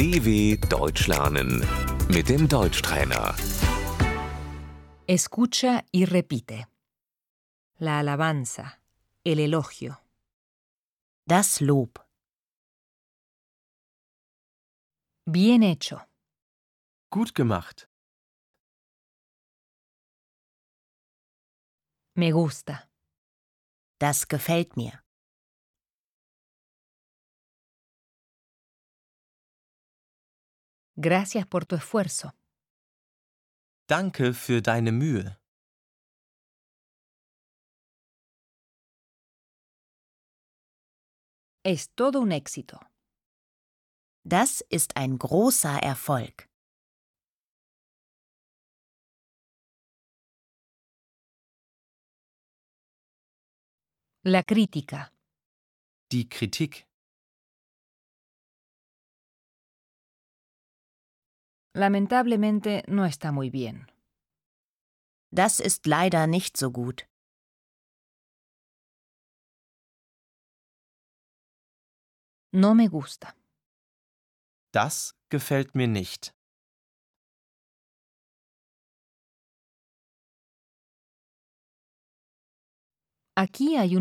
DW Deutsch lernen mit dem Deutschtrainer. Escucha y repite. La alabanza, el elogio, Das Lob. bien hecho, Gut gemacht. me gusta, Das gefällt mir. Gracias por tu esfuerzo, Danke für deine Mühe. es todo un éxito, Das ist ein großer Erfolg. la crítica, Die Kritik. Lamentablemente no está muy bien, Das ist leider nicht so gut. no me gusta, Das gefällt mir nicht. aquí hay un